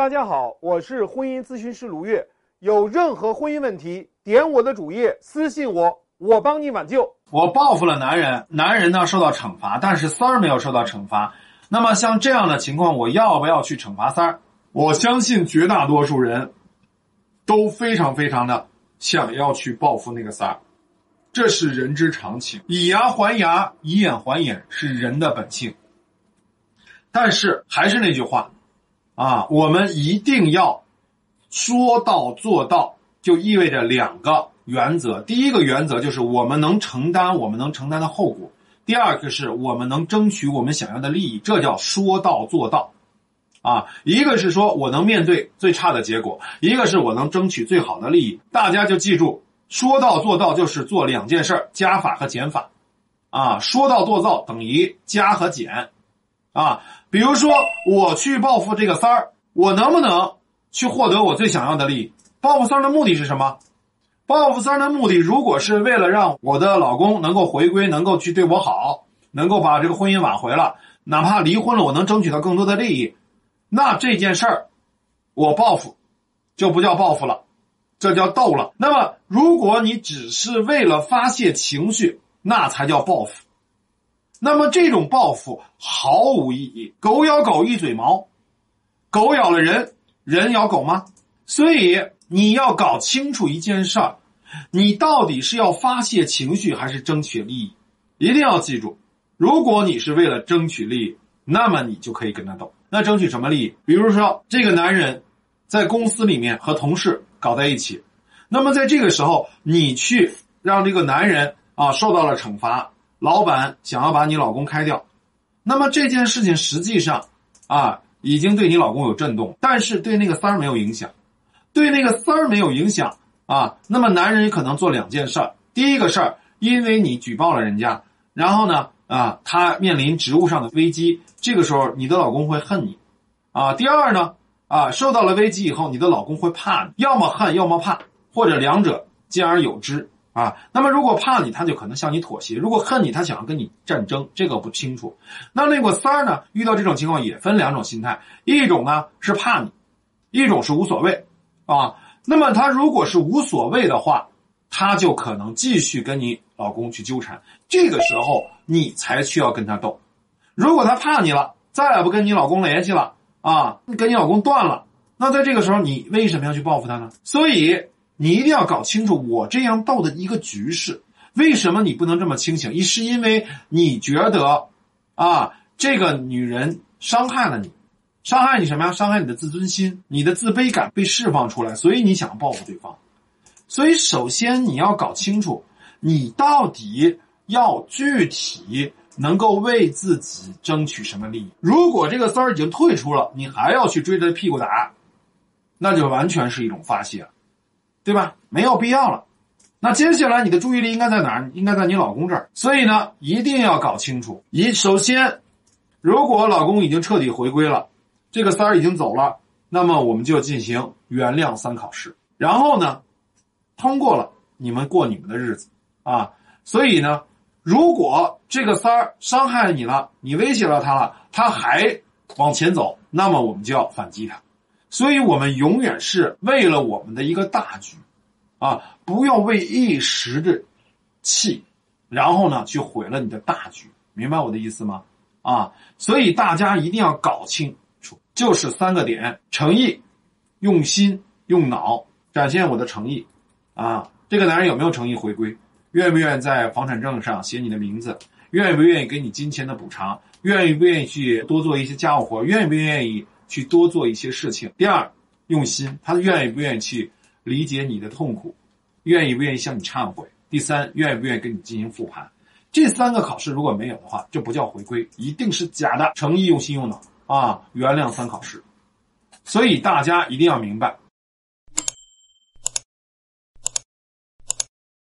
大家好，我是婚姻咨询师卢月。有任何婚姻问题，点我的主页私信我，我帮你挽救。我报复了男人，男人呢受到惩罚，但是三儿没有受到惩罚。那么像这样的情况，我要不要去惩罚三儿？我相信绝大多数人都非常非常的想要去报复那个三儿，这是人之常情。以牙还牙，以眼还眼，是人的本性。但是还是那句话。啊，我们一定要说到做到，就意味着两个原则。第一个原则就是我们能承担我们能承担的后果；第二个是我们能争取我们想要的利益，这叫说到做到。啊，一个是说我能面对最差的结果，一个是我能争取最好的利益。大家就记住，说到做到就是做两件事加法和减法。啊，说到做到等于加和减。啊，比如说我去报复这个三儿，我能不能去获得我最想要的利益？报复三儿的目的是什么？报复三儿的目的，如果是为了让我的老公能够回归，能够去对我好，能够把这个婚姻挽回了，哪怕离婚了，我能争取到更多的利益，那这件事儿我报复就不叫报复了，这叫斗了。那么，如果你只是为了发泄情绪，那才叫报复。那么这种报复毫无意义。狗咬狗一嘴毛，狗咬了人，人咬狗吗？所以你要搞清楚一件事儿，你到底是要发泄情绪还是争取利益？一定要记住，如果你是为了争取利益，那么你就可以跟他斗。那争取什么利益？比如说这个男人在公司里面和同事搞在一起，那么在这个时候，你去让这个男人啊受到了惩罚。老板想要把你老公开掉，那么这件事情实际上，啊，已经对你老公有震动，但是对那个三儿没有影响，对那个三儿没有影响啊。那么男人可能做两件事儿，第一个事儿，因为你举报了人家，然后呢，啊，他面临职务上的危机，这个时候你的老公会恨你，啊，第二呢，啊，受到了危机以后，你的老公会怕你，要么恨，要么怕，或者两者兼而有之。啊，那么如果怕你，他就可能向你妥协；如果恨你，他想要跟你战争，这个不清楚。那那个三儿呢？遇到这种情况也分两种心态，一种呢是怕你，一种是无所谓啊。那么他如果是无所谓的话，他就可能继续跟你老公去纠缠，这个时候你才需要跟他斗。如果他怕你了，再也不跟你老公联系了啊，跟你老公断了，那在这个时候你为什么要去报复他呢？所以。你一定要搞清楚我这样斗的一个局势，为什么你不能这么清醒？一是因为你觉得，啊，这个女人伤害了你，伤害你什么呀？伤害你的自尊心，你的自卑感被释放出来，所以你想报复对方。所以首先你要搞清楚，你到底要具体能够为自己争取什么利益。如果这个三儿已经退出了，你还要去追着屁股打，那就完全是一种发泄。对吧？没有必要了。那接下来你的注意力应该在哪儿？应该在你老公这儿。所以呢，一定要搞清楚。一首先，如果老公已经彻底回归了，这个三儿已经走了，那么我们就进行原谅三考试。然后呢，通过了，你们过你们的日子啊。所以呢，如果这个三儿伤害你了，你威胁了他了，他还往前走，那么我们就要反击他。所以，我们永远是为了我们的一个大局，啊，不要为一时的气，然后呢，去毁了你的大局，明白我的意思吗？啊，所以大家一定要搞清楚，就是三个点：诚意、用心、用脑，展现我的诚意。啊，这个男人有没有诚意回归？愿不愿意在房产证上写你的名字？愿不愿意给你金钱的补偿？愿意不愿意去多做一些家务活？愿不愿意？去多做一些事情。第二，用心，他愿意不愿意去理解你的痛苦，愿意不愿意向你忏悔。第三，愿意不愿意跟你进行复盘。这三个考试如果没有的话，就不叫回归，一定是假的。诚意、用心、用脑啊，原谅三考试。所以大家一定要明白，